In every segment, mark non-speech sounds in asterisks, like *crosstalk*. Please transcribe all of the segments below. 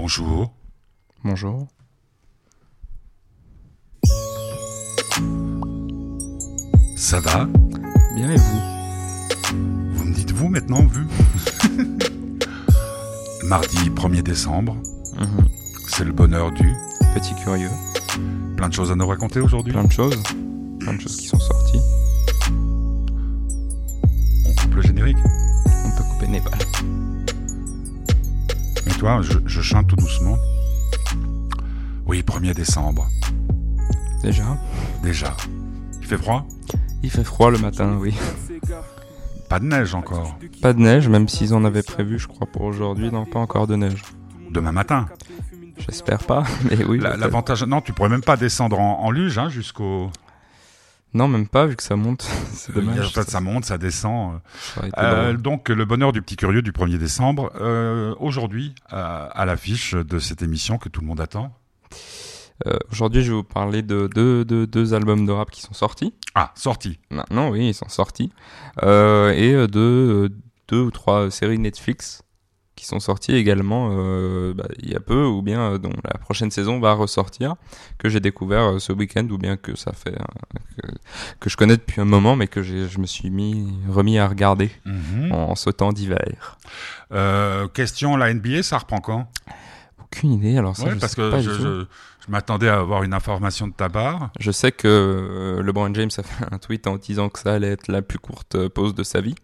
Bonjour. Bonjour. Ça va? Bien et vous? Vous me dites vous maintenant, vu? *laughs* Mardi 1er décembre, Mhm. c'est le bonheur du. Petit curieux. Plein de choses à nous raconter aujourd'hui. Plein de choses. Plein de choses qui sont sorties. On coupe le générique? On peut couper Népal. Toi, je, je chante tout doucement. Oui, 1er décembre, Déjà déjà. Il fait froid? Il fait froid le matin, oui. Pas de neige encore. Pas de neige, même s'ils en avaient prévu, je crois, pour aujourd'hui. Non, pas encore de neige. Demain matin. J'espère pas, *laughs* mais oui. L'avantage. Non, tu pourrais même pas descendre en, en luge hein, jusqu'au. Non, même pas, vu que ça monte. *laughs* C'est dommage. En fait, ça monte, ça descend. Ça Euh, donc, le bonheur du petit curieux du 1er décembre. euh, Aujourd'hui, à l'affiche de cette émission que tout le monde attend. Euh, Aujourd'hui, je vais vous parler de deux, albums de rap qui sont sortis. Ah, sorti. Maintenant, oui, ils sont sortis. Et de deux ou trois séries Netflix qui sont sorties également euh, bah, il y a peu, ou bien euh, dont la prochaine saison va ressortir, que j'ai découvert euh, ce week-end, ou bien que ça fait euh, que, que je connais depuis un moment, mais que je me suis mis remis à regarder Mhm. en, ce temps d'hiver. Question, la NBA, ça reprend quand? Aucune idée, alors ça, Ouais, je parce sais que pas je, du tout. je, je m'attendais à avoir une information de ta part. Je sais que LeBron James a fait un tweet en disant que ça allait être la plus courte pause de sa vie.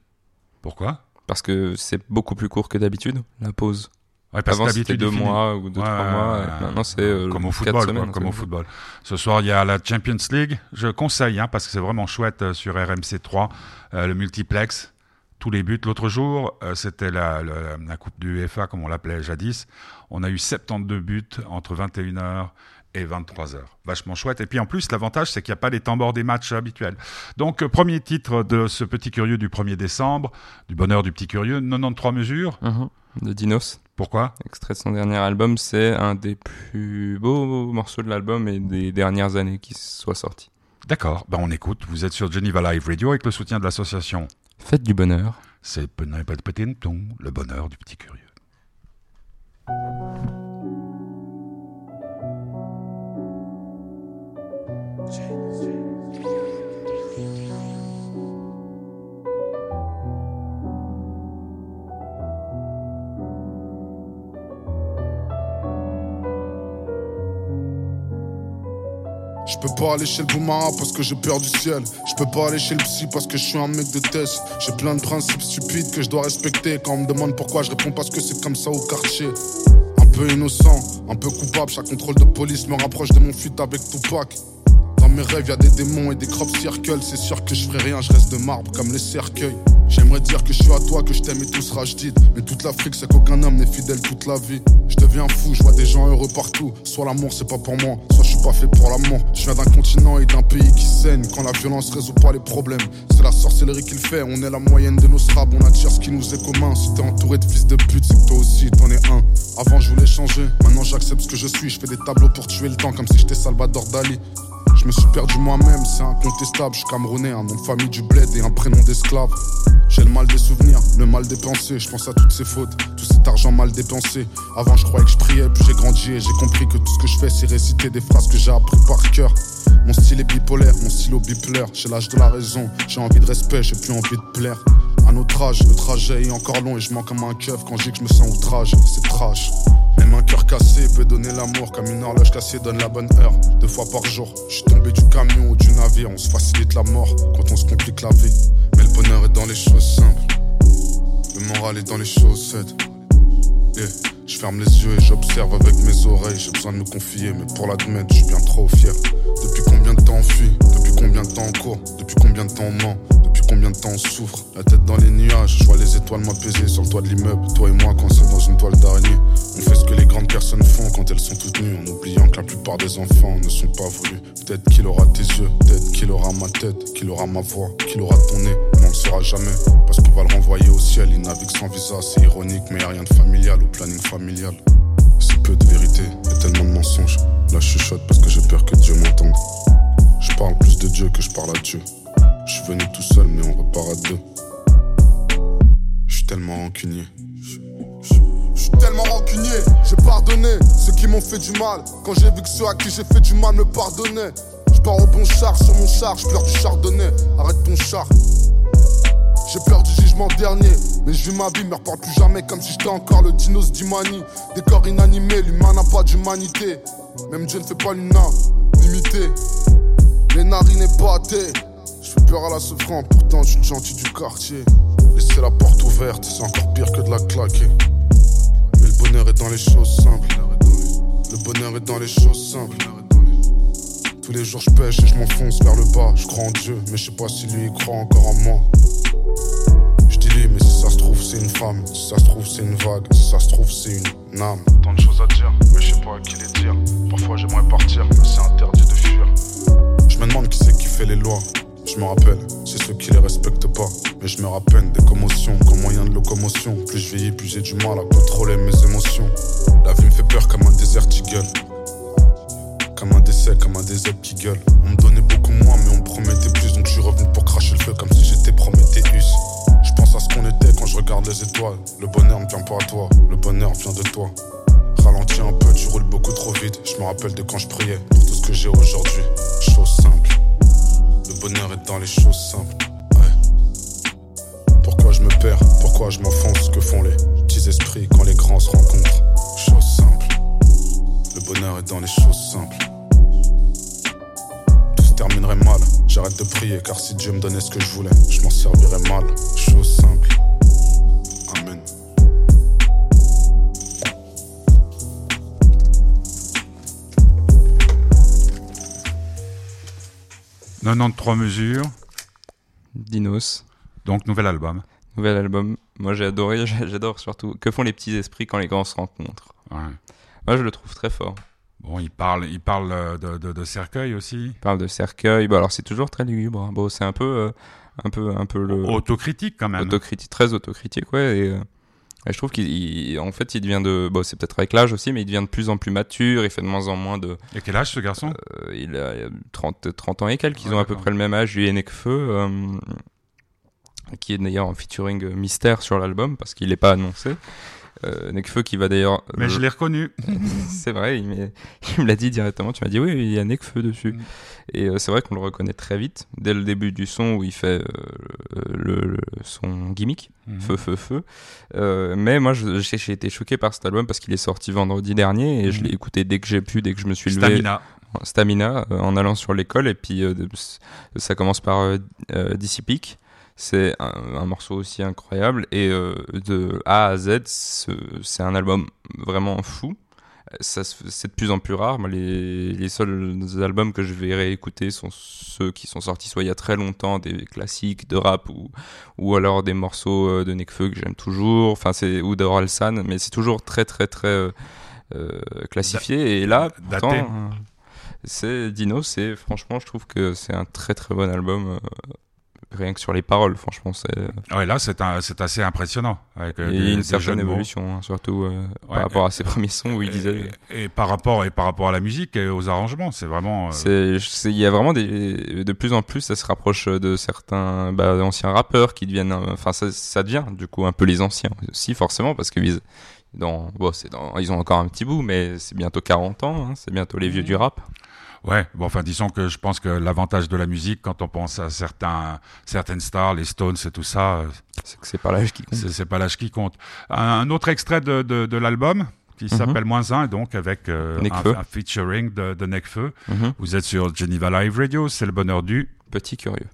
Pourquoi? Parce que c'est beaucoup plus court que d'habitude, la pause. ouais, parce Avant c'était deux mois ou deux, Ouais, trois mois. maintenant c'est euh, comme au football, quoi, semaines, comme au football. Ce soir, il y a la Champions League. Je conseille, hein, parce que c'est vraiment chouette euh, sur RMC 3, euh, le multiplex. Tous les buts. L'autre jour, euh, c'était la, la- la Coupe du UEFA, comme on l'appelait jadis. On a eu 72 buts entre 21h et 23h. Vachement chouette. Et puis en plus, l'avantage, c'est qu'il n'y a pas les temps morts des matchs habituels. Donc, euh, premier titre de ce petit curieux du 1er décembre, du bonheur du petit curieux, 93 mesures. Mhm. De Dinos, Pourquoi? Extrait de son dernier album, c'est un des plus beaux morceaux de l'album et des dernières années qui soit sorti. D'accord, ben on écoute. Vous êtes sur Geneva Live Radio avec le soutien de l'association Faites du bonheur. C'est le bonheur du petit curieux. Je peux pas aller chez le boumara parce que j'ai peur du ciel. Je peux pas aller chez le psy parce que je suis un mec de test. J'ai plein de principes stupides que je dois respecter. Quand on me demande pourquoi, je réponds parce que c'est comme ça au quartier. Un peu innocent, un peu coupable. Chaque contrôle de police me rapproche de mon fuite avec Tupac. Mes rêves, y a des démons et des crop circles. C'est sûr que je ferai rien, je reste de marbre comme les cercueils. J'aimerais dire que je suis à toi, que je t'aime et tout sera dit. Mais toute l'Afrique, c'est qu'aucun homme n'est fidèle toute la vie. Je deviens fou, je vois des gens heureux partout. Soit l'amour, c'est pas pour moi, soit je suis pas fait pour l'amour. Je viens d'un continent et d'un pays qui saigne. Quand la violence résout pas les problèmes, c'est la sorcellerie qu'il fait. On est la moyenne de nos strabs, on attire ce qui nous est commun. Si t'es entouré de fils de pute, c'est que toi aussi t'en es un. Avant, je voulais changer, maintenant j'accepte ce que je suis. Je fais des tableaux pour tuer le temps comme si j'étais Salvador Dali. Je me suis perdu moi-même, c'est incontestable. Je suis camerounais, un nom de famille du bled et un prénom d'esclave. J'ai le mal des souvenirs, le mal des pensées. Je pense à toutes ces fautes, tout cet argent mal dépensé. Avant, je croyais que je priais, puis j'ai grandi et j'ai compris que tout ce que je fais, c'est réciter des phrases que j'ai appris par cœur. Mon style est bipolaire, mon stylo bipolaire. J'ai l'âge de la raison, j'ai envie de respect, j'ai plus envie de plaire. À notre âge, le trajet est encore long et je mens comme un keuf quand je dis que je me sens outrage. C'est trash. Même un cœur cassé peut donner l'amour comme une horloge cassée donne la bonne heure. Deux fois par jour, je suis tombé du camion ou du navire. On se facilite la mort quand on se complique la vie. Mais le bonheur est dans les choses simples. Le moral est dans les chaussettes. Yeah. Je ferme les yeux et j'observe avec mes oreilles. J'ai besoin de me confier, mais pour l'admettre, je suis bien trop fier. Depuis combien de temps on fuit? Combien de temps on court Depuis combien de temps on ment Depuis combien de temps on souffre La tête dans les nuages, je vois les étoiles m'apaiser sur le toit de l'immeuble. Toi et moi, quand c'est dans une toile d'araignée. On fait ce que les grandes personnes font quand elles sont toutes nues, en oubliant que la plupart des enfants ne sont pas voulus. Peut-être qu'il aura tes yeux, peut-être qu'il aura ma tête, qu'il aura ma voix, qu'il aura ton nez. On le saura jamais, parce qu'on va le renvoyer au ciel. Il navigue sans visa, c'est ironique, mais y a rien de familial au planning familial. Si peu de vérité et tellement de mensonges. Je chuchote parce que j'ai peur que Dieu m'entende. Je parle plus de Dieu que je parle à Dieu. Je suis venu tout seul, mais on repart à deux. Je suis tellement rancunier. Je suis tellement rancunier, j'ai pardonné. m'ont fait du mal. Quand j'ai vu que ceux à qui j'ai fait du mal me pardonnaient. Je pars au bon char sur mon char, je pleure du chardonnay. Arrête ton char. J'ai peur du jugement dernier, mais je vis ma vie, me reparle plus jamais comme si j'étais encore le dinos d'Imani. Des corps inanimés, l'humain n'a pas d'humanité. Même Dieu ne fait pas l'unanimité. Les narines épatées, je fais peur à la souffrance, pourtant je suis gentil du quartier. Laisser la porte ouverte, c'est encore pire que de la claquer. Mais le bonheur est dans les choses simples. Le bonheur est dans les choses simples. Tous les jours je pêche et je m'enfonce vers le bas. Je crois en Dieu, mais je sais pas si lui croit encore en moi. Je dis lui, mais si ça se trouve c'est une femme, si ça se trouve c'est une vague, si ça se trouve c'est une âme. Tant de choses à dire, mais je sais pas à qui les dire. Parfois j'aimerais partir, mais c'est interdit de fuir. Qui c'est qui fait les lois. Je me rappelle, c'est ceux qui les respectent pas. Mais je me rappelle des commotions comme moyen de locomotion. Plus je vieillis, plus j'ai du mal à contrôler mes émotions. La vie me fait peur comme un désert gueule. Comme un décès, comme un désert qui gueule. On me donnait beaucoup moins, mais on me promettait plus. Donc je suis revenu pour cracher le feu comme si j'étais Prométhéeus. Je pense à ce qu'on était quand je regarde les étoiles. Le bonheur ne vient pas à toi, le bonheur vient de toi. Ralentis un peu, tu roules beaucoup trop vite. Je me rappelle de quand je priais pour tout ce que j'ai aujourd'hui. Chose simple. Le bonheur est dans les choses simples. Ouais. Pourquoi je me perds? Pourquoi je m'enfonce? Que font les petits esprits quand les grands se rencontrent? Chose simple. Le bonheur est dans les choses simples. Tout se terminerait mal. J'arrête de prier car si Dieu me donnait ce que je voulais, je m'en servirais mal. Chose simple. 93 mesures, Dinos. donc nouvel album. Nouvel album. Moi j'ai adoré, *laughs* j'adore surtout. Que font les petits esprits quand les grands se rencontrent Ouais. Moi je le trouve très fort. Bon, il parle, il parle euh, de, de, de cercueil aussi. Il parle de cercueil. Bon alors c'est toujours très lugubre. hein. Bon c'est un peu, euh, un peu, un peu le Autocritique quand même. autocritique, très autocritique ouais. Et, euh, et je trouve qu'il, il- en fait, il devient de, bon c'est peut-être avec l'âge aussi, mais il devient de plus en plus mature. Il fait de moins en moins de, Et quel âge ce garçon? Euh, il a 30, 30 ans et quelques, ils Ouais, ont à peu près le même âge, lui et Nekfeu, euh, qui est d'ailleurs en featuring euh, mystère sur l'album, parce qu'il n'est pas annoncé. Euh, Nekfeu qui va d'ailleurs... Mais je l'ai reconnu. *laughs* C'est vrai, il, me l'a dit directement, tu m'as dit oui, il y a Nekfeu dessus. Mm. Et euh, c'est vrai qu'on le reconnaît très vite, dès le début du son où il fait euh, le, le- son gimmick, Mhm. feu, feu, feu. Euh, mais moi, j'ai été choqué par cet album parce qu'il est sorti vendredi dernier et je Mhm. l'ai écouté dès que j'ai pu, dès que je me suis levé. Stamina. Stamina euh, en allant sur l'école et puis euh, ça commence par euh, euh, Peak. C'est un, un morceau aussi incroyable et euh, de A à Z ce- c'est un album vraiment fou. C'est de plus en plus rare. Les, les seuls albums que je vais réécouter sont ceux qui sont sortis soit il y a très longtemps, des classiques de rap ou, ou alors des morceaux euh, de Nekfeu que j'aime toujours, enfin c'est ou d'Oralsan, mais c'est toujours très très très euh, classifié. et là, pourtant, c'est Dino, c'est franchement, je trouve que c'est un très très bon album. euh, rien que sur les paroles, franchement, c'est Ouais, là, c'est un- c'est assez impressionnant. Avec, euh, il y a une certaine évolution, hein, surtout euh, Ouais, par rapport à ses premiers sons où il disait. Et, et par rapport et par rapport à la musique et aux arrangements, c'est vraiment. euh, C'est, il y a vraiment des, de plus en plus, ça se rapproche de certains bah, anciens rappeurs qui deviennent, euh, enfin, ça, ça devient du coup un peu les anciens aussi, forcément, parce que ils, dans, bon, c'est dans, ils ont encore un petit bout, mais c'est bientôt 40 ans, hein, c'est bientôt les vieux du rap. Ouais, bon, enfin, disons que je pense que l'avantage de la musique, quand on pense à certains, certaines stars, les Stones et tout ça, euh, c'est que c'est pas l'âge qui compte. C'est pas l'âge qui compte. Un autre extrait de, de, l'album qui mhm. s'appelle Moins 1, donc avec euh, un, featuring de, Necfeu. Mhm. Vous êtes sur Geneva Live Radio, c'est le bonheur du petit curieux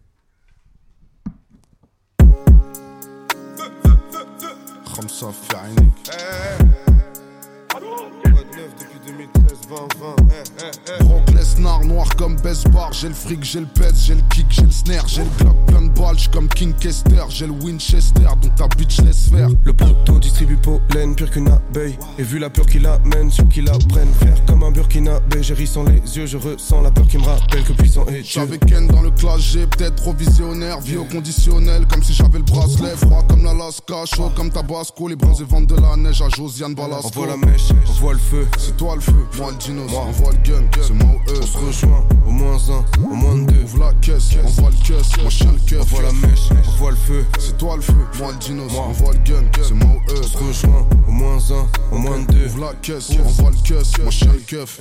noir comme Besbar. J'ai le fric, j'ai le pèse, j'ai le kick, j'ai le snare. J'ai le glock plein de balles, comme Kinkester, J'ai le Winchester, donc ta bitch laisse faire. Le distribue pollen pire qu'une abeille Et vu la peur qu'il amène, sur qu'il la prenne Faire comme un burkinabé, j'ai ri sans les yeux Je ressens la peur qui me rappelle que puissant est J'avais Ken dans le clash, j'ai peut-être trop visionnaire. Vie au conditionnel, comme si j'avais le bracelet. Froid comme l'Alaska, chaud comme Tabasco. Les bronzés vendent de la neige à Josiane On Balasco. voit la mèche, on voit le feu C'est toi le feu, moi le dinos, on voit le gun, c'est moi ou eux. On se rejoint au moins un, au moins deux. Ouvre la caisse, on voit le caisse, moi je le keuf. On voit la mèche, on voit le feu. C'est toi le feu, moi le dinos, on voit le gun, c'est moi ou eux. On se rejoint, au moins un, au moins deux. Ouvre la caisse, on voit le caisse, moi je le keuf.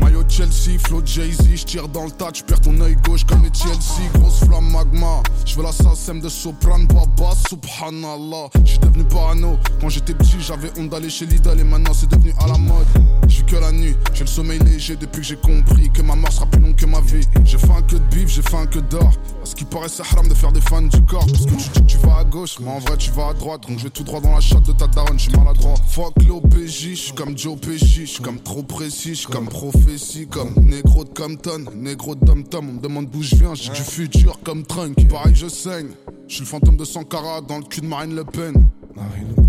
Maillot Chelsea, flow Jay-Z, j'tire dans le tas, perds ton œil gauche comme les Chelsea. Grosse flamme magma, je veux la SACEM de Soprano, Baba, subhanallah. J'suis devenu parano, quand j'étais petit j'avais honte d'aller chez Lidl et maintenant c'est devenu à la mode. J'vis que la nuit, j'ai le sommeil léger depuis que j'ai compris que ma mort sera plus longue que ma vie. J'ai faim que de bif, j'ai faim que d'or. Ce qui paraît, c'est haram de faire des fans du corps. Parce que tu dis que tu vas à gauche, mais en vrai, tu vas à droite. Donc je vais tout droit dans la chatte de ta je maladroit. Fuck l'OPJ, je suis comme Joe Pesci, je suis comme trop précis, je suis comme prophétie, comme négro de Compton, négro de Dom Tom. On me demande d'où je viens, j'ai du futur comme Trunk. Pareil, je saigne. Je suis le fantôme de Sankara dans le cul de Marine Le Pen.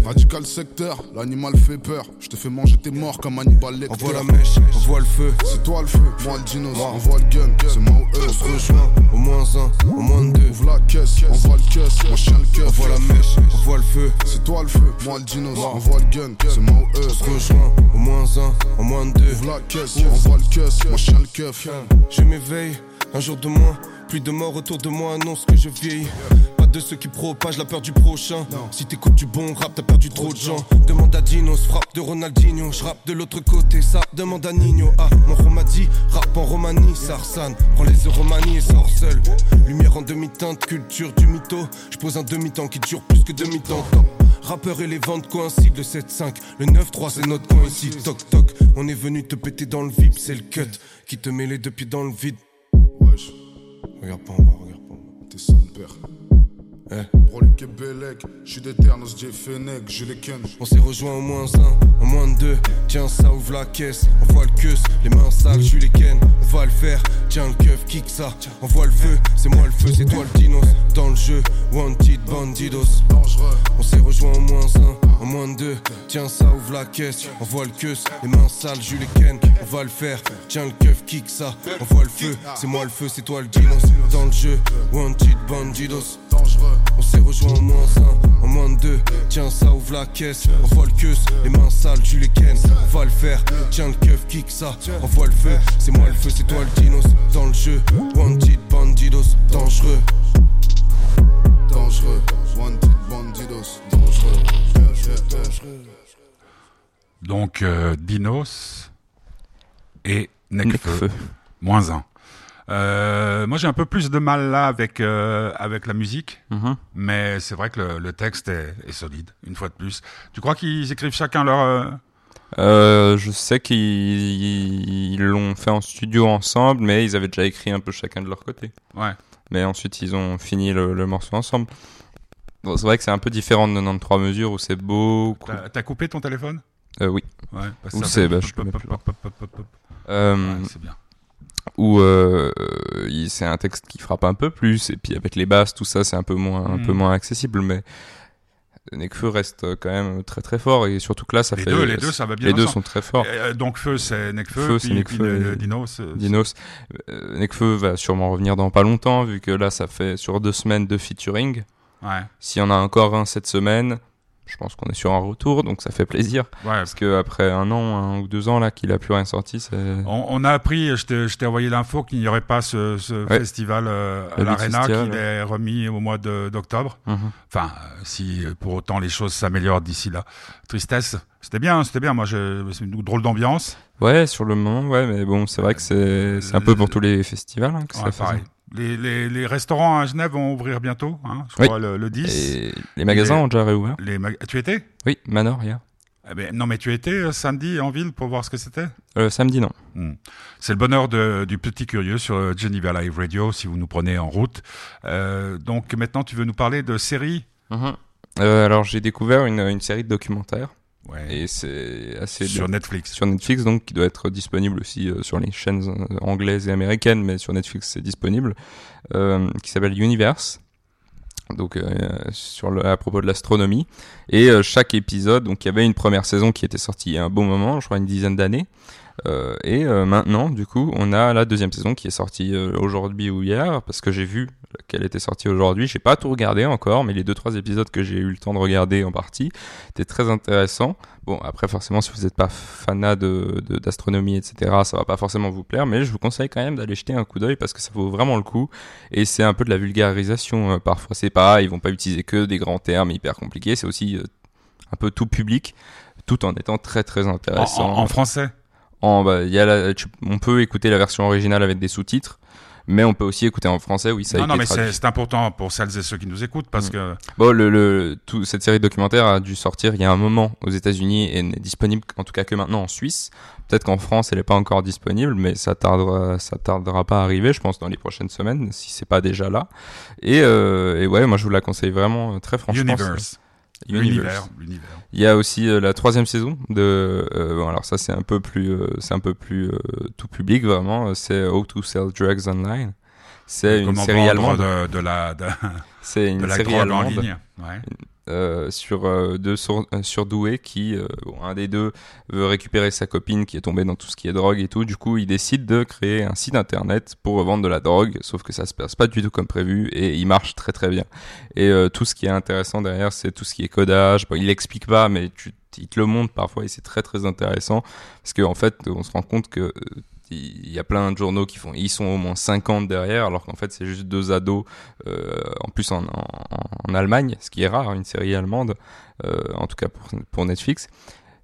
Radical secteur, l'animal fait peur. Je te fais manger tes morts comme Hannibal Lecter. On voit la mèche, on voit le feu. C'est toi le feu, moi le dinos. On voit le gun, c'est moi ou eux. On se rejoint, au moins un, au moins deux. Ouvre la caisse, on voit le caisse, moi je le keuf. On voit la mèche, on voit le feu. C'est toi le feu, moi le dinos. On voit le gun, c'est moi ou eux. On se rejoint, au moins un, au moins deux. Ouvre la caisse, on voit le caisse, moi je le keuf. Je m'éveille, un jour de moins. Plus de morts autour de moi annonce que je vieillis. De ceux qui propagent la peur du prochain. Si t'écoutes du bon rap, t'as perdu trop de gens. Demande à Dinos, frappe de Ronaldinho. Je rappe de l'autre côté, ça demande à Nino. Ah, mon Romadi, rap en Romanie, Sarsan. Prends les Euromanies et sors seul. Lumière en demi-teinte, culture du mytho. Je pose un demi-temps qui dure plus que demi-temps. Top. Rappeur et les ventes coïncident, le 7-5, le 9-3 c'est notre coin ici. Toc toc, on est venu te péter dans le vip, c'est le cut qui te met les deux pieds dans le vide. Wesh, Regarde pas en bas, regarde pas en bas. t'es son père. Eh. Brolique et. Fennec, je les ken. On s'est rejoint au moins un, au moins deux. Tiens, ça ouvre la caisse. On voit le queus, les mains sales, je les ken. On va le faire. Tiens, le keuf, kick ça. On voit le feu, c'est moi le feu, c'est toi le dinos. Dans le jeu, wanted bandidos. Dangereux, On s'est rejoint au moins un, au moins deux. Tiens, ça ouvre la caisse. On voit le queus, les mains sales, je les ken. On va le faire. Tiens, le keuf, kick ça. On voit le feu, c'est moi le feu, c'est toi le dinos. Dans le jeu, wanted bandidos. dangereux. On s'est rejoint au moins un, au moins deux. Tiens, ça ouvre la caisse. On voit le queus, les mains sales, tu les ken. On va le faire. Tiens, le keuf, kick ça. On voit le feu, c'est moi le feu, c'est toi le dinos. Dans le jeu, wanted bandidos, dangereux. Dangereux, wanted bandidos, dangereux. dangereux. Donc euh, Dinos et Necfeu, Necfeu. moins un. Euh, moi j'ai un peu plus de mal là avec euh, avec la musique, Mhm. mais c'est vrai que le, le texte est, est solide une fois de plus. Tu crois qu'ils écrivent chacun leur euh, Euh, je sais qu'ils ils l'ont fait en studio ensemble, mais ils avaient déjà écrit un peu chacun de leur côté. ouais Mais ensuite, ils ont fini le, le morceau ensemble. Bon, c'est vrai que c'est un peu différent de 93 mesures où c'est beau. T'as coupé ton téléphone? Euh, oui. Ouais. c'est Bah, Ouais, c'est bien. Où euh, c'est un texte qui frappe un peu plus et puis avec les basses tout ça c'est un peu moins un peu moins accessible mais Nekfeu reste quand même très très fort et surtout que là ça Les fait deux, les deux, ça va bien les deux sont très forts. Euh, donc feu c'est Necfeu, c'est Necfeu Dinos. euh, Dinos. Euh, Nekfeu va sûrement revenir dans pas longtemps vu que là ça fait sur deux semaines de featuring. Ouais, s'il y en a encore un cette semaine je pense qu'on est sur un retour donc ça fait plaisir ouais. parce que après un an un ou deux ans là qu'il a plus rien sorti c'est On, on a appris, je t'ai envoyé l'info qu'il n'y aurait pas ce, ce Ouais. festival euh, à l'Arena qu'il est remis au mois d'octobre. Mhm. Enfin, euh, si euh, pour autant les choses s'améliorent d'ici là. Tristesse, c'était bien, c'était bien. Moi, c'est une drôle d'ambiance. ouais sur le moment ouais mais bon c'est vrai que c'est un peu pour tous les festivals hein, que Ouais, ça. pareil. Les, les, les restaurants à Genève vont ouvrir bientôt, hein, je Oui. crois le, le 10. Et les magasins Les- ont déjà réouvert Les Tu étais? Oui, Manor hier. eh ben, Non, mais tu étais euh, samedi en ville pour voir ce que c'était? Euh, samedi, non. Hmm. C'est le bonheur de- du petit curieux sur euh, Geneva Live Radio si vous nous prenez en route. Euh, donc maintenant, tu veux nous parler de séries? Euh, alors, j'ai découvert une, une série de documentaires ouais. et c'est assez sur bien. Netflix. Sur Netflix, donc, qui doit être disponible aussi euh, sur les chaînes euh, anglaises et américaines, mais sur Netflix, c'est disponible, euh, qui s'appelle Universe. Donc, euh, sur le, à propos de l'astronomie. Et euh, chaque épisode, donc, il y avait une première saison qui était sortie il y a un bon moment, je crois une dizaine d'années. Euh, et euh, maintenant, du coup, on a la deuxième saison qui est sortie euh, aujourd'hui ou hier, parce que j'ai vu qu'elle était sortie aujourd'hui. J'ai pas tout regardé encore, mais les deux trois épisodes que j'ai eu le temps de regarder en partie étaient très intéressants. Bon, après forcément, si vous n'êtes pas fanat de d'astronomie, etc., ça va pas forcément vous plaire, mais je vous conseille quand même d'aller jeter un coup d'œil parce que ça vaut vraiment le coup. Et c'est un peu de la vulgarisation euh, parfois. C'est pas, ils vont pas utiliser que des grands termes hyper compliqués. C'est aussi euh, un peu tout public, tout en étant très très intéressant. En, français? En, bah, y a on peut écouter la version originale avec des sous-titres mais on peut aussi écouter en français, oui, ça non, a non, mais c'est important pour celles et ceux qui nous écoutent parce mm. que. Bon, le, le, tout, cette série de documentaires a dû sortir il y a un moment aux États-Unis et n'est disponible en tout cas que maintenant en Suisse. Peut-être qu'en France, elle n'est pas encore disponible, mais ça tardera, ça tardera pas à arriver, je pense, dans les prochaines semaines, si c'est pas déjà là. Et, euh, et ouais, moi, je vous la conseille vraiment très franchement. Universe. L'univers, Il y a aussi euh, la troisième saison de. Euh, bon, alors ça c'est un peu plus, euh, c'est un peu plus tout public vraiment. C'est How to Sell Drugs Online. C'est une série allemande de, de la. c'est une série allemande. En ligne. Ouais. Euh, sur euh, deux sur, euh, surdoués qui, bon, un des deux veut récupérer sa copine qui est tombée dans tout ce qui est drogue et tout. Du coup, il décide de créer un site internet pour revendre de la drogue, sauf que ça se passe pas du tout comme prévu et il marche très très bien. Et tout ce qui est intéressant derrière, c'est tout ce qui est codage. Bon, il explique pas, mais tu, il te le montre parfois et c'est très très intéressant parce qu'en en fait, on se rend compte que il y a plein de journaux qui font, ils sont au moins 50 derrière, alors qu'en fait c'est juste deux ados, euh, en plus en, en, Allemagne, ce qui est rare, une série allemande, euh, en tout cas pour, pour Netflix.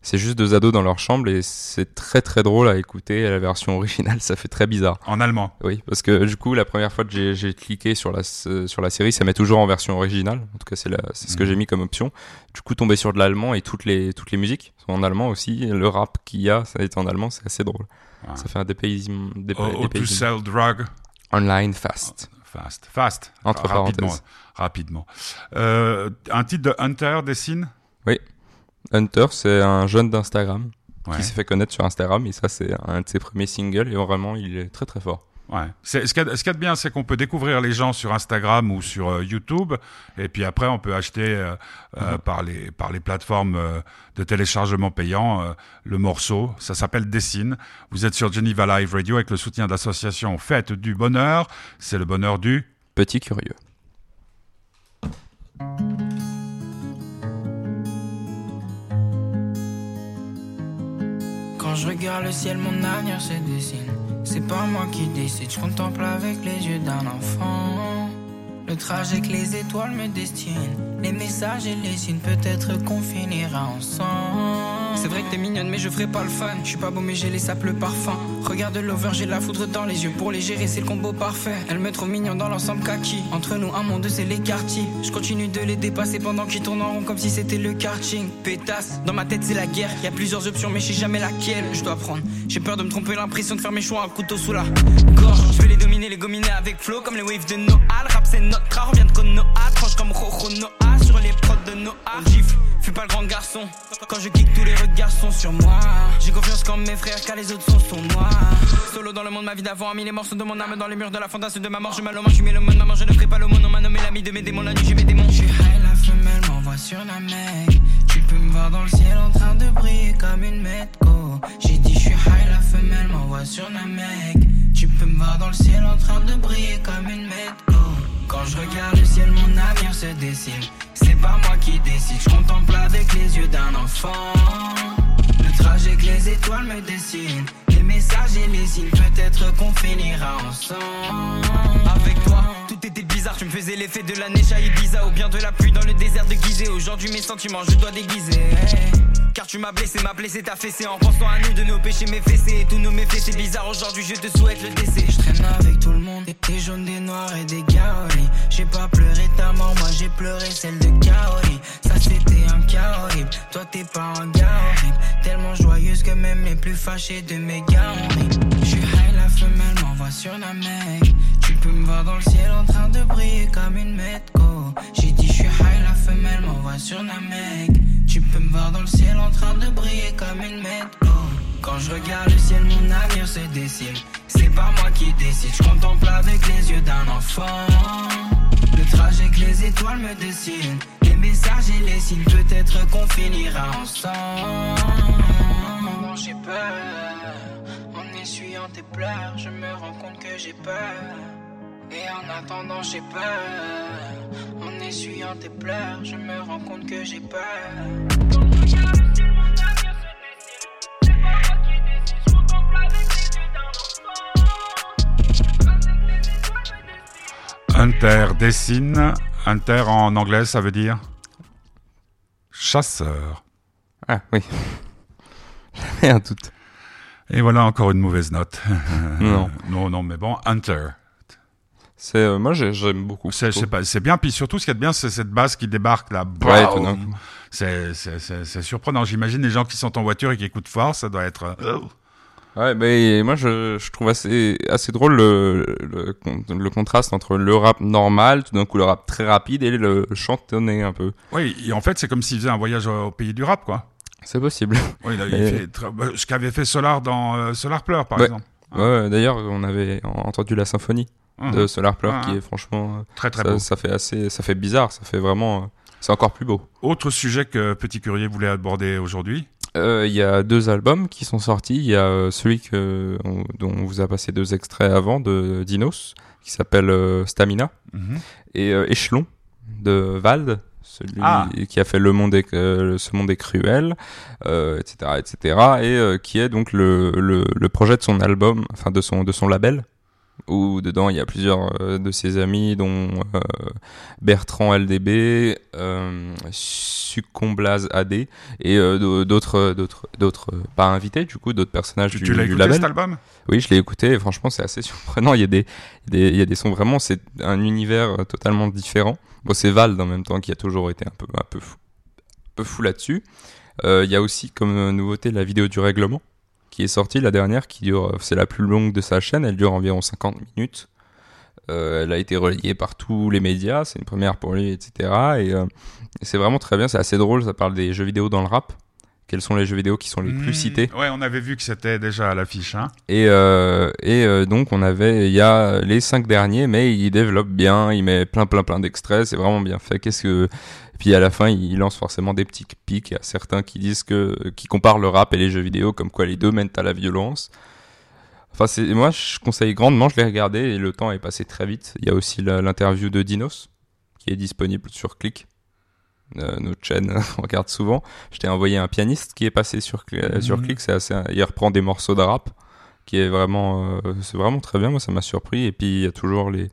C'est juste deux ados dans leur chambre et c'est très très drôle à écouter. La version originale, *laughs* ça fait très bizarre. En allemand Oui, parce que du coup, la première fois que j'ai cliqué sur la, sur la série, ça met toujours en version originale. En tout cas, c'est ce que mhm. j'ai mis comme option. Du coup, tomber sur de l'allemand et toutes les, toutes les musiques sont en allemand aussi. Le rap qu'il y a, ça est en allemand, c'est assez drôle. Ça fait un dépaysement. Dépay, to sell drug. Online fast. Fast. Fast. Entre rapidement. Rapidement. Euh, un titre de Hunter dessine Oui. Hunter, c'est un jeune d'Instagram qui s'est fait connaître sur Instagram et ça, c'est un de ses premiers singles et vraiment, il est très très fort. Ouais. Ce qu'il y, a de bien, c'est qu'on peut découvrir les gens sur Instagram ou sur euh, YouTube, et puis après, on peut acheter euh, euh, mhm. par, les, par les plateformes de téléchargement payant le morceau. Ça s'appelle Dessine. Vous êtes sur Geneva Live Radio avec le soutien de l'association Fête du Bonheur. C'est le bonheur du petit curieux. Quand je regarde le ciel, mon avenir se dessine. C'est pas moi qui décide, je contemple avec les yeux d'un enfant. Le trajet que les étoiles me destinent, les messages et les signes, peut-être qu'on finira ensemble. C'est vrai que t'es mignonne, mais je ferai pas le fan. Je suis pas beau, mais j'ai les sapes le parfum. Regarde l'over, j'ai la foudre dans les yeux. Pour les gérer, c'est le combo parfait. Elle me trouve mignon dans l'ensemble kaki. Entre nous, un monde, c'est les quartiers. Je continue de les dépasser pendant qu'ils tournent en rond comme si c'était le karting. Pétasse, dans ma tête, c'est la guerre. Y a plusieurs options, mais je sais jamais laquelle je dois prendre. J'ai peur de me tromper, l'impression de faire mes choix un couteau sous la gorge. Je vais les dominer, les gominer avec flow comme les waves de Noah. rap, c'est notre car, vient de Konoha. Tranche comme Rojo Noah sur les prods de Noah. Gifle, fais pas le grand garçon. Quand je kick, tous les regards sont sur moi. J'ai confiance comme mes frères, car les autres sont, sont noirs. Solo dans le monde, ma vie d'avant mis les morceaux de mon âme dans les murs de la fondation de ma mort. Je m'allume, je suis mélomane, maman, je ne ferai pas le monde. On m'a nommé l'ami de mes démons, la nuit, j'ai mes démons. Je high, la femelle m'envoie sur la mec. Tu peux me voir dans le ciel en train de briller comme une Metco. J'ai dit, je suis high, la femelle m'envoie sur la mec. Tu peux me voir dans le ciel en train de briller comme une Metco. Quand je regarde le ciel, mon avenir se dessine. C'est pas moi qui décide, je contemple avec les yeux d'un enfant. Le trajet que les étoiles me dessinent. Les messages et les signes, peut-être qu'on finira ensemble. Avec toi, tout était bizarre, tu me faisais l'effet de la neige à Ibiza. Ou bien de la pluie dans le désert de Gizeh. Aujourd'hui, mes sentiments, je dois déguiser. Car tu m'as blessé, m'as blessé, t'as fessé En pensant à nous de nos péchés, mes fessés tous nos méfaits, c'est bizarre Aujourd'hui je te souhaite le décès. Je traîne avec tout le monde Des jaunes, des noirs et des gaolis. J'ai pas pleuré ta mort, moi j'ai pleuré celle de Kaori. Ça c'était un cas Toi t'es pas un gars horrible Tellement joyeuse que même les plus fâchés de mes gars Je suis high, la femelle m'envoie sur la mec Tu peux me voir dans le ciel en train de briller comme une Metco J'ai dit je suis high, la femelle m'envoie sur la mec tu peux me voir dans le ciel en train de briller comme une métro. Quand je regarde le ciel, mon avenir se dessine. C'est pas moi qui décide, je contemple avec les yeux d'un enfant. Le trajet que les étoiles me dessinent. Les messages et les signes, peut-être qu'on finira ensemble. J'ai peur. En essuyant tes pleurs, je me rends compte que j'ai peur. Et en attendant, j'ai peur. En essuyant tes pleurs, je me rends compte que j'ai peur. Hunter dessine. Hunter en anglais, ça veut dire chasseur. Ah oui. J'avais un doute. Et voilà encore une mauvaise note. Non. non, non, mais bon, Hunter. C'est euh, moi j'ai- j'aime beaucoup. C'est c'est pas- c'est bien, puis surtout ce qui est bien, c'est cette basse qui débarque là. Ouais. C'est c'est- c'est- c'est surprenant. J'imagine les gens qui sont en voiture et qui écoutent fort, ça doit être. euh, Ouais, mais moi je, je trouve assez assez drôle le, le, le contraste entre le rap normal, tout d'un coup le rap très rapide et le chantonné un peu. Oui, et en fait, c'est comme s'il faisait un voyage au pays du rap, quoi. C'est possible. *laughs* Oui, il a- fait très- bah, ce qu'avait fait Solar dans euh, Solar Pleur, par Ouais. exemple. Ouais, ouais, d'ailleurs on avait entendu la symphonie Mhm. de Solar Pleur Ah, qui est franchement euh, Très très ça, beau. ça fait assez ça fait bizarre, ça fait vraiment euh, c'est encore plus beau. Autre sujet que Petit Curier voulait aborder aujourd'hui. Euh, Il y a deux albums qui sont sortis. Il y a celui que, on- dont on vous a passé deux extraits avant de Dinos, qui s'appelle euh, Stamina, Mhm. et euh, Échelon de Vald, celui Ah. qui a fait Le Monde est, euh, Ce Monde est cruel, euh, etc., etc., et euh, qui est donc le, le, le projet de son album, enfin de son de son label. Où dedans il y a plusieurs euh, de ses amis, dont euh, Bertrand LDB, euh, Succomblaze AD et euh, d'au- d'autres d'autres d'autres euh, pas invités du coup d'autres personnages Tu, du, tu l'as du écouté label. cet album? Oui, je l'ai écouté et franchement, c'est assez *laughs* surprenant. Il y a des, il y a des, il y a des sons vraiment, c'est un univers euh, totalement différent. Bon, c'est Vald en même temps qui a toujours été un peu, un peu fou, un peu fou là-dessus. Euh, il y a aussi comme nouveauté la vidéo du règlement qui est sortie la dernière, qui dure, euh, c'est la plus longue de sa chaîne. Elle dure environ 50 minutes. Euh, elle a été relayée par tous les médias. C'est une première pour lui, etc. Et euh, c'est vraiment très bien. C'est assez drôle. Ça parle des jeux vidéo dans le rap. Quels sont les jeux vidéo qui sont les plus Mhm. cités? Ouais, on avait vu que c'était déjà à l'affiche. Hein. et, euh, et donc on avait, il y a les cinq derniers, mais il développe bien, il met plein plein plein d'extraits, c'est vraiment bien fait. Qu'est-ce que, puis à la fin il lance forcément des petits pics. Il y a certains qui disent que, qui comparent le rap et les jeux vidéo, comme quoi les deux mènent à la violence. Enfin c'est, moi je conseille grandement, je l'ai regardé et le temps est passé très vite. Il y a aussi la- l'interview de Dinos qui est disponible sur Click. Euh, notre chaîne *laughs* on regarde souvent. Je t'ai envoyé un pianiste qui est passé sur, Cl- sur Mhm. Click, c'est assez, il reprend des morceaux de rap qui est vraiment, euh, c'est vraiment très bien. Moi, ça m'a surpris. Et puis il y a toujours les,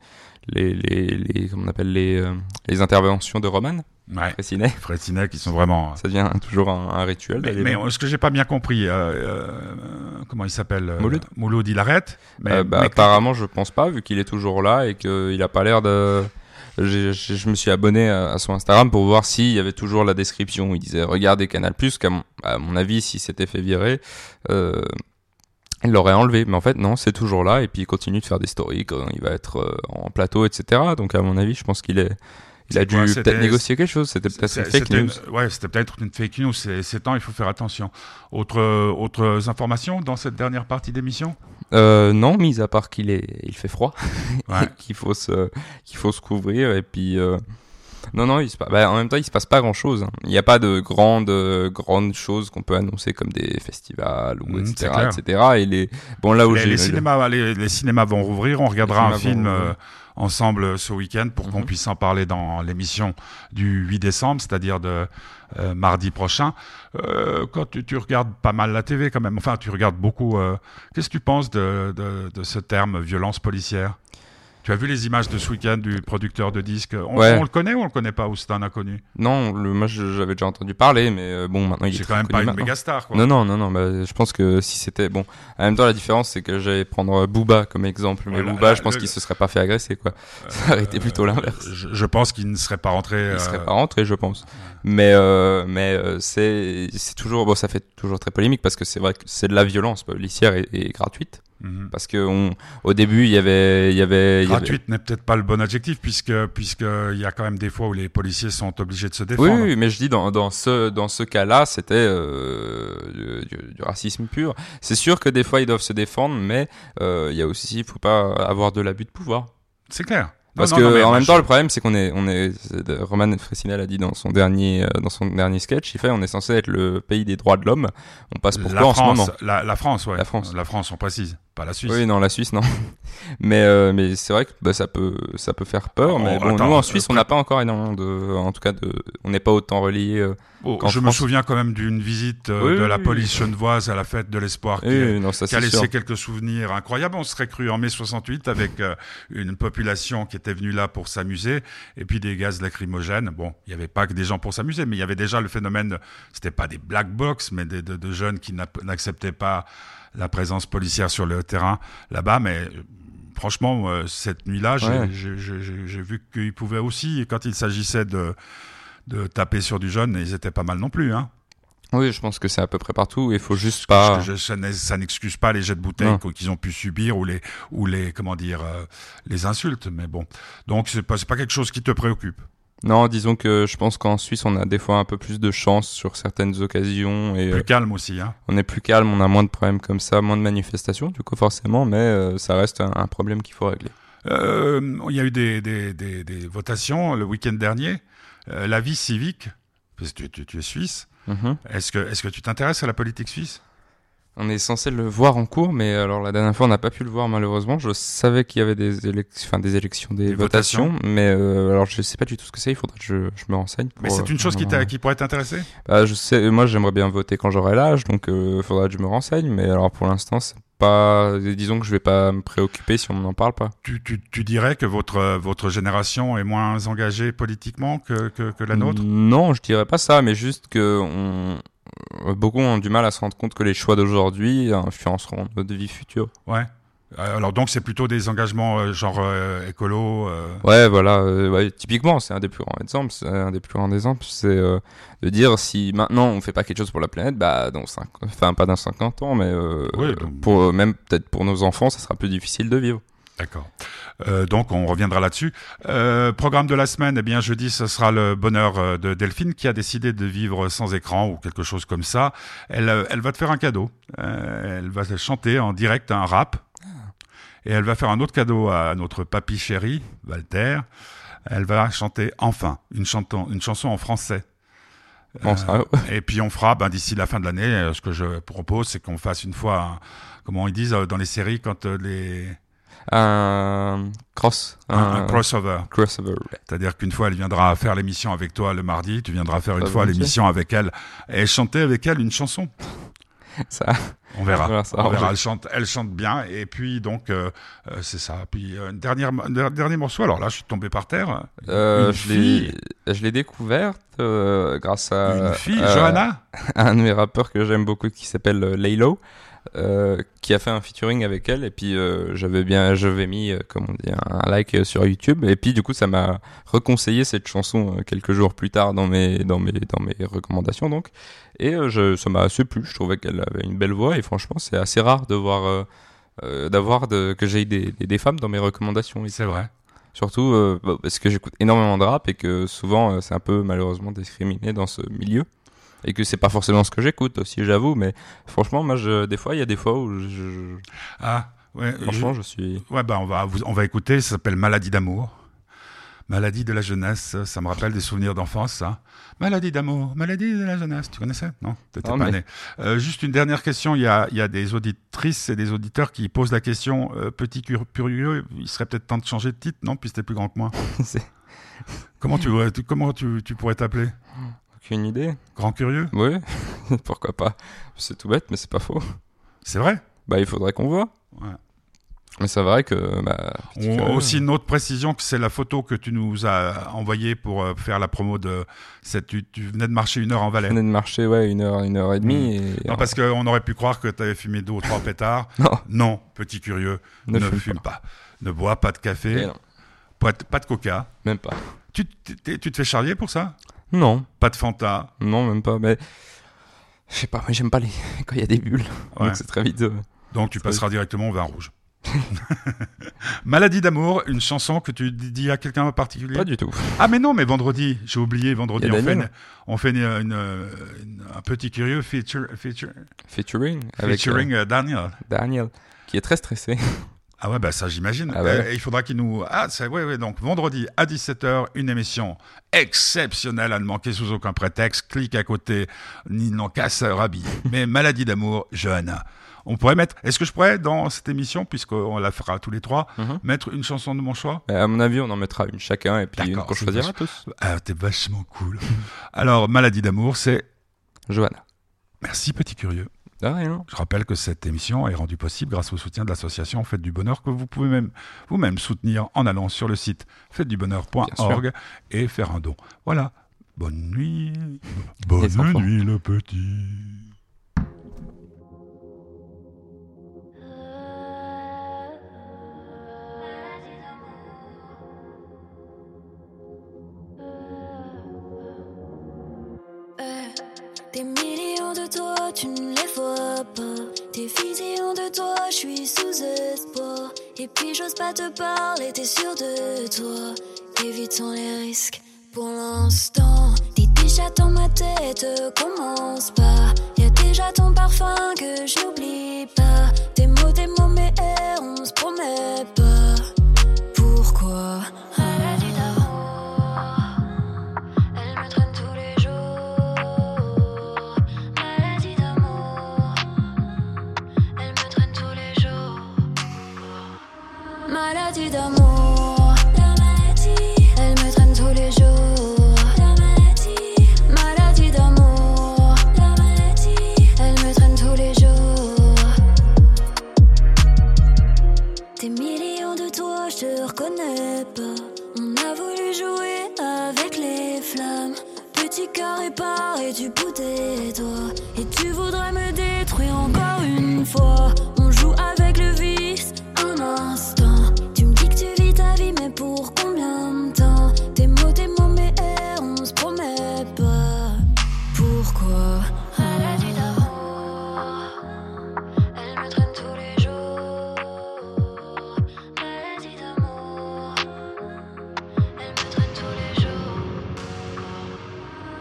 les, les, les comment on appelle les, euh, les interventions de Roman Ouais. Fressinet. Fretinet qui sont vraiment. Ça devient toujours un, un rituel. Mais, ce que j'ai pas bien compris, euh, euh, comment il s'appelle euh, Mouloud. Mouloud, il arrête. Mais, Euh, bah, mais- apparemment, je pense pas, vu qu'il est toujours là et qu'il a pas l'air de. je me suis abonné à, à son Instagram pour voir s'il y avait toujours la description. où Il disait regardez Canal Plus, qu'à mon, à mon avis, s'il s'était fait virer, euh, il l'aurait enlevé. Mais en fait, non, c'est toujours là et puis il continue de faire des stories quand il va être euh, en plateau, etc. Donc, à mon avis, je pense qu'il est. Il a dû peut-être négocier quelque chose. C'était peut-être une fake news. une- ouais, c'était peut-être une fake news. C'est c'est temps, il faut faire attention. Autre, autres informations dans cette dernière partie d'émission? Euh, non, mis à part qu'il est, il fait froid, Ouais. *laughs* qu'il faut se, qu'il faut se couvrir et puis. euh, Non, non, il se bah, en même temps, il se passe pas grand chose. Il n'y a pas de grandes, euh, grandes choses qu'on peut annoncer comme des festivals ou etc., clair. etc. Et les, bon, là où les, les cinémas, les, les cinémas vont rouvrir. On regardera un film euh, ensemble ce week-end pour qu'on Mhm. puisse en parler dans l'émission du 8 décembre, c'est-à-dire de euh, mardi prochain. Euh, quand tu, tu regardes pas mal la TV quand même, enfin tu regardes beaucoup. Qu'est-ce que tu penses de, de, de ce terme violence policière? Tu as vu les images de ce week-end du producteur de disques? On, Ouais. on le connaît ou on le connaît pas ou c'est un inconnu? Non, le, moi j'avais déjà entendu parler, mais euh, bon, maintenant il est C'est quand même pas une méga star. Quoi. Non, non, non, non. Bah, je pense que si c'était bon. En même temps, la différence, c'est que j'allais prendre Booba comme exemple, mais Voilà, Booba, là, je pense le- qu'il se serait pas fait agresser, quoi. Ça aurait été plutôt l'inverse. Je, je pense qu'il ne serait pas rentré. Il euh, serait pas rentré, je pense. Mais euh, mais euh, c'est c'est toujours bon, ça fait toujours très polémique parce que c'est vrai que c'est de la violence policière et, et gratuite mhm. parce que on, au début il y avait il y avait Gratuite n'est peut-être pas le bon adjectif puisque puisque il y a quand même des fois où les policiers sont obligés de se défendre. oui, mais je dis dans, dans ce dans ce cas-là, c'était euh, du, du racisme pur. C'est sûr que des fois ils doivent se défendre, mais euh, il y a aussi, il faut pas avoir de l'abus de pouvoir. C'est clair. Parce non, que non, mais en moi, même je- temps, le problème, c'est qu'on est, on est, c'est- Roman Fressinel a dit dans son dernier, euh, dans son dernier sketch, il fait, on est censé être le pays des droits de l'homme. On passe pour la quoi en ce moment? la, la France, ouais. La France. La France, on précise. Pas la Suisse. Oui, non, la Suisse, non. *laughs* mais euh, mais c'est vrai que bah, ça peut ça peut faire peur. Oh, mais bon, attends, nous en euh, Suisse, on n'a pas encore énormément de, en tout cas de, on n'est pas autant relié. euh, Oh, je me souviens quand même d'une visite euh, Oui, de la oui, police genevoise à la fête de l'espoir qui, oui, non, ça qui a laissé sûr. quelques souvenirs incroyables. On serait cru en mai 68 avec euh, une population qui était venue là pour s'amuser et puis des gaz lacrymogènes. Bon, il n'y avait pas que des gens pour s'amuser, mais il y avait déjà le phénomène, c'était pas des black box, mais des, de, de jeunes qui n'acceptaient pas la présence policière sur le terrain là-bas. Mais euh, franchement, euh, cette nuit-là, j'ai Ouais. vu qu'ils pouvaient aussi, quand il s'agissait de, de taper sur du jeune, ils étaient pas mal non plus. Hein. Oui, je pense que c'est à peu près partout. Il faut juste pas. je- ça n'excuse pas les jets de bouteilles qu'ils ont pu subir ou les ou les comment dire euh, les insultes mais bon donc c'est pas c'est pas quelque chose qui te préoccupe Non, disons que je pense qu'en Suisse, on a des fois un peu plus de chance sur certaines occasions et plus euh, calme aussi hein on est plus calme, on a moins de problèmes comme ça, moins de manifestations, du coup forcément, mais euh, ça reste un, un problème qu'il faut régler. Euh, il y a eu des des, des, des votations le week-end dernier Euh, la vie civique parce que tu, tu, tu es suisse Mhm. est-ce que est-ce que tu t'intéresses à la politique suisse? On est censé le voir en cours, mais alors la dernière fois on n'a pas pu le voir malheureusement. Je savais qu'il y avait des, élec- enfin, des élections, des, Des votations, votations. mais euh, alors je sais pas du tout ce que c'est. Il faudrait que je, je me renseigne. mais c'est une euh, chose qui, t'a- qui pourrait t'intéresser? Bah, je sais, moi j'aimerais bien voter quand j'aurai l'âge, donc il faudra que je me renseigne. Mais alors pour l'instant c'est pas, disons que je vais pas me préoccuper si on m'en parle pas. tu, tu, tu dirais que votre euh, votre génération est moins engagée politiquement que que, que la nôtre? Non, je dirais pas ça, mais juste que on, euh, beaucoup ont du mal à se rendre compte que les choix d'aujourd'hui influenceront notre vie future. ouais Euh, alors donc c'est plutôt des engagements euh, genre euh, écolo euh, Ouais, voilà. ouais, typiquement, c'est un des plus grands exemples. C'est un des plus grands exemples, c'est de dire si maintenant on fait pas quelque chose pour la planète, bah dans cinq, enfin pas dans 50 ans, mais Oui, donc- pour même peut-être pour nos enfants, ça sera plus difficile de vivre. D'accord. Euh, donc on reviendra là-dessus. Euh, programme de la semaine, eh bien jeudi ce sera le bonheur euh, de Delphine qui a décidé de vivre sans écran ou quelque chose comme ça. Elle, euh, elle va te faire un cadeau. Euh, elle va te chanter en direct un rap. Et elle va faire un autre cadeau à notre papy chéri, Walter. Elle va chanter enfin une, chanton, une chanson en français. Bon, Euh, ça, et puis on fera, ben, d'ici la fin de l'année, ce que je propose, c'est qu'on fasse une fois, un- comment ils disent dans les séries, quand les un cross, un, un crossover. crossover. ouais. C'est-à-dire qu'une fois, elle viendra faire l'émission avec toi le mardi, tu viendras faire une Ah, fois l'émission avec elle et chanter avec elle une chanson. *laughs* Ça, On verra. Voilà, ça On verra. Elle chante, elle chante bien. Et puis donc, euh, euh, c'est ça. Puis euh, dernière, un dernier morceau. Alors là, je suis tombé par terre. euh, je l'ai, découverte grâce à Une fille, Johanna. *laughs* un de mes rappeurs que j'aime beaucoup qui s'appelle Laylo, euh, qui a fait un featuring avec elle. Et puis euh, j'avais bien j'avais mis euh, comment on dit un like euh, sur YouTube. Et puis du coup ça m'a reconseillé cette chanson quelques jours plus tard dans mes dans mes dans mes recommandations donc. Et euh, je, ça m'a assez plu. Je trouvais qu'elle avait une belle voix. Et franchement c'est assez rare de voir d'avoir de, que j'ai des, des, des femmes dans mes recommandations C'est vrai. surtout euh, bah, parce que j'écoute énormément de rap et que souvent c'est un peu malheureusement discriminé dans ce milieu et que c'est pas forcément ce que j'écoute aussi j'avoue mais franchement moi je, des fois il y a des fois où je, Ah, ouais. franchement je suis ouais, bah on va, on va écouter. Ça s'appelle Maladie d'amour. Maladie de la jeunesse. Ça me rappelle des souvenirs d'enfance, ça. Maladie d'amour, maladie de la jeunesse. Tu connaissais? Non, t'étais Non, pas mais- né. Euh, juste une dernière question. Il y a, il y a des auditrices et des auditeurs qui posent la question. euh, petit cur- curieux, il serait peut-être temps de changer de titre, non? Puisque t'es plus grand que moi. *laughs* Comment tu- comment tu, tu pourrais t'appeler? Aucune idée Grand curieux oui *laughs* pourquoi pas c'est tout bête mais c'est pas faux C'est vrai bah il faudrait qu'on voit Ouais. mais c'est vrai que bah, petit On- curieux. aussi une autre précision que c'est la photo que tu nous as envoyée pour euh, faire la promo de cette. Tu, tu venais de marcher une heure en je Valais. venais de marcher ouais une heure une heure et demie et Non, parce qu'on aurait pu croire que tu avais fumé deux ou trois pétards. *laughs* non Non, petit curieux, ne, ne, fume fume pas. pas. Ne bois pas de café, pas de, pas de coca. même pas tu te fais charrier pour ça? Non Pas de Fanta. non même pas mais je sais pas mais j'aime pas les *laughs* quand il y a des bulles Ouais. donc c'est très vite euh, Donc tu passeras directement au vin rouge. *laughs* Maladie d'amour, une chanson que tu dis à quelqu'un en particulier? Pas du tout Ah mais non, mais vendredi, j'ai oublié, vendredi, on fait, une- on fait une- une- une- un petit curieux feature, feature, featuring avec featuring euh, euh, Daniel. Daniel qui est très stressé *laughs* Ah ouais, bah ça j'imagine. Ah ouais. Euh, il faudra qu'il nous... Ah, c'est... Ouais, ouais, donc vendredi à 17h, une émission exceptionnelle à ne manquer sous aucun prétexte. Clique à côté, ni non casseur habillé. Mais maladie d'amour, Johanna. On pourrait mettre. Est-ce que je pourrais dans cette émission, puisqu'on la fera tous les trois, Mhm. mettre une chanson de mon choix? À mon avis, on en mettra une chacun et puis une D'accord, qu'on c'est choisira tous. Ah, t'es vachement cool. Alors, Maladie d'amour, c'est Johanna. Merci Petit Curieux. De rien. Je rappelle que cette émission est rendue possible grâce au soutien de l'association Faites du Bonheur que vous pouvez même vous-même soutenir en allant sur le site faitesdubonheur.org et faire un don. Voilà. Bonne nuit. Bonne nuit le petit. De toi, tu ne les vois pas. Des visions de toi, je suis sous espoir. Et puis j'ose pas te parler, t'es sûr de toi. Évitons les risques pour l'instant. Dis déjà dans ma tête, commence pas. Y a déjà ton parfum que je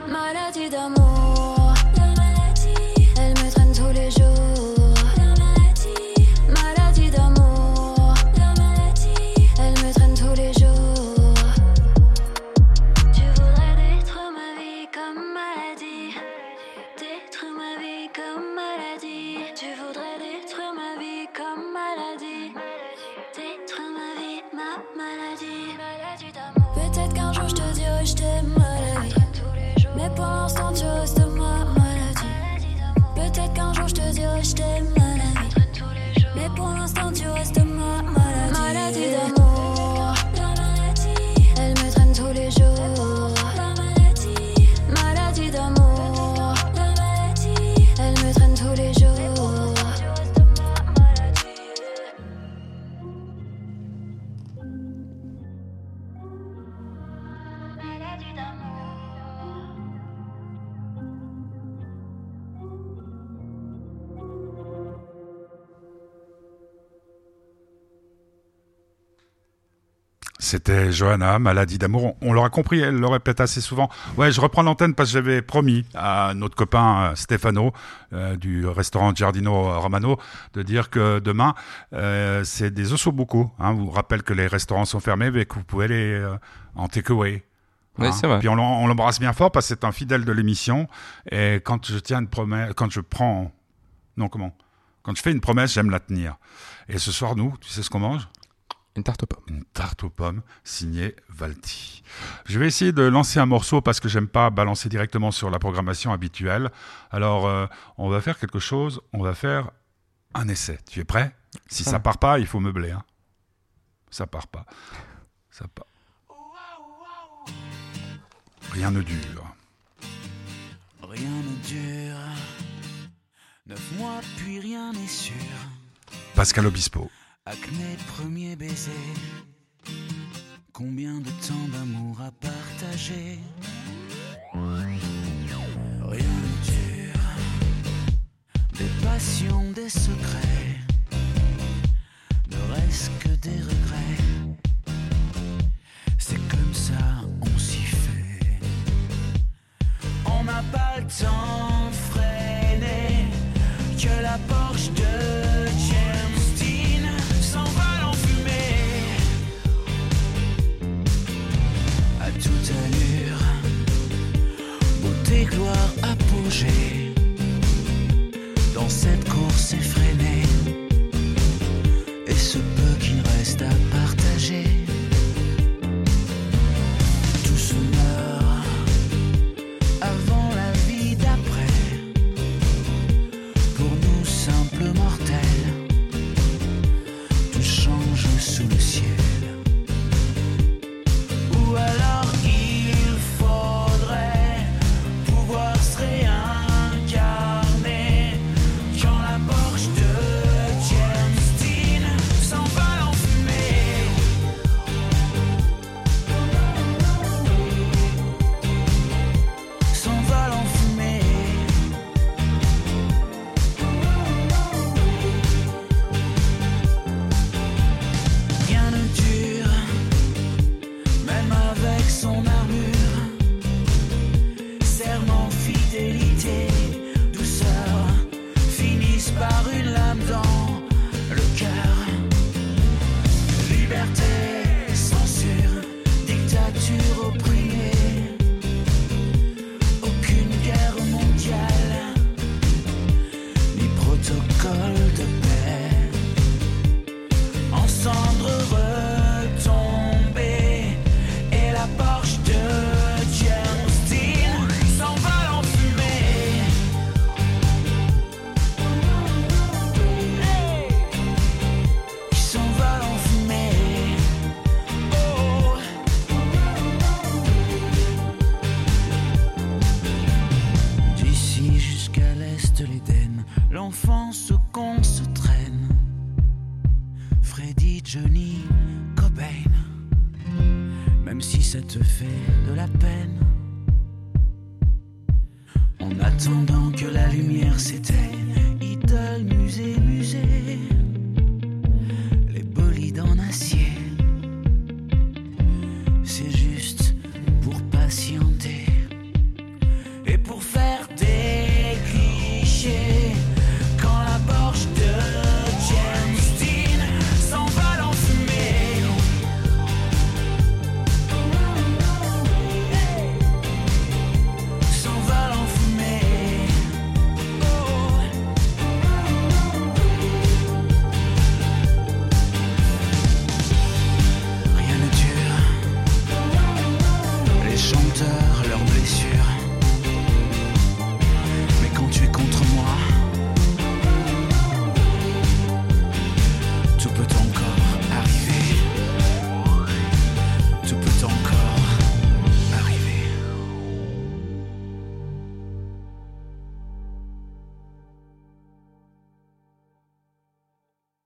Maladie d'amour. C'était Johanna, maladie d'amour. On, l'aura compris, elle le répète assez souvent. Ouais, je reprends l'antenne parce que j'avais promis à notre copain euh, Stefano euh, du restaurant Giardino Romano de dire que demain euh, c'est des ossobuco. Hein, vous rappelle que les restaurants sont fermés, mais que vous pouvez aller euh, en takeaway. Oui, Hein. c'est vrai. Puis on, on l'embrasse bien fort parce que c'est un fidèle de l'émission. Et quand je tiens une promesse, quand je prends, non comment, quand je fais une promesse, j'aime la tenir. Et ce soir, nous, tu sais ce qu'on mange? Une tarte aux pommes. une tarte aux pommes signée Valti. Je vais essayer de lancer un morceau parce que j'aime pas balancer directement sur la programmation habituelle. Alors, euh, on va faire quelque chose. On va faire un essai. Tu es prêt? Si Ça ça part pas, il faut meubler. Hein. Ça part pas. Ça part. Rien ne dure. Rien ne dure. Neuf mois, puis rien n'est sûr. Pascal Obispo. Acné, premier baiser. Combien de temps d'amour à partager? Rien ne dure. Des passions, des secrets. même si ça te fait de la peine. En attendant que la lumière s'éteigne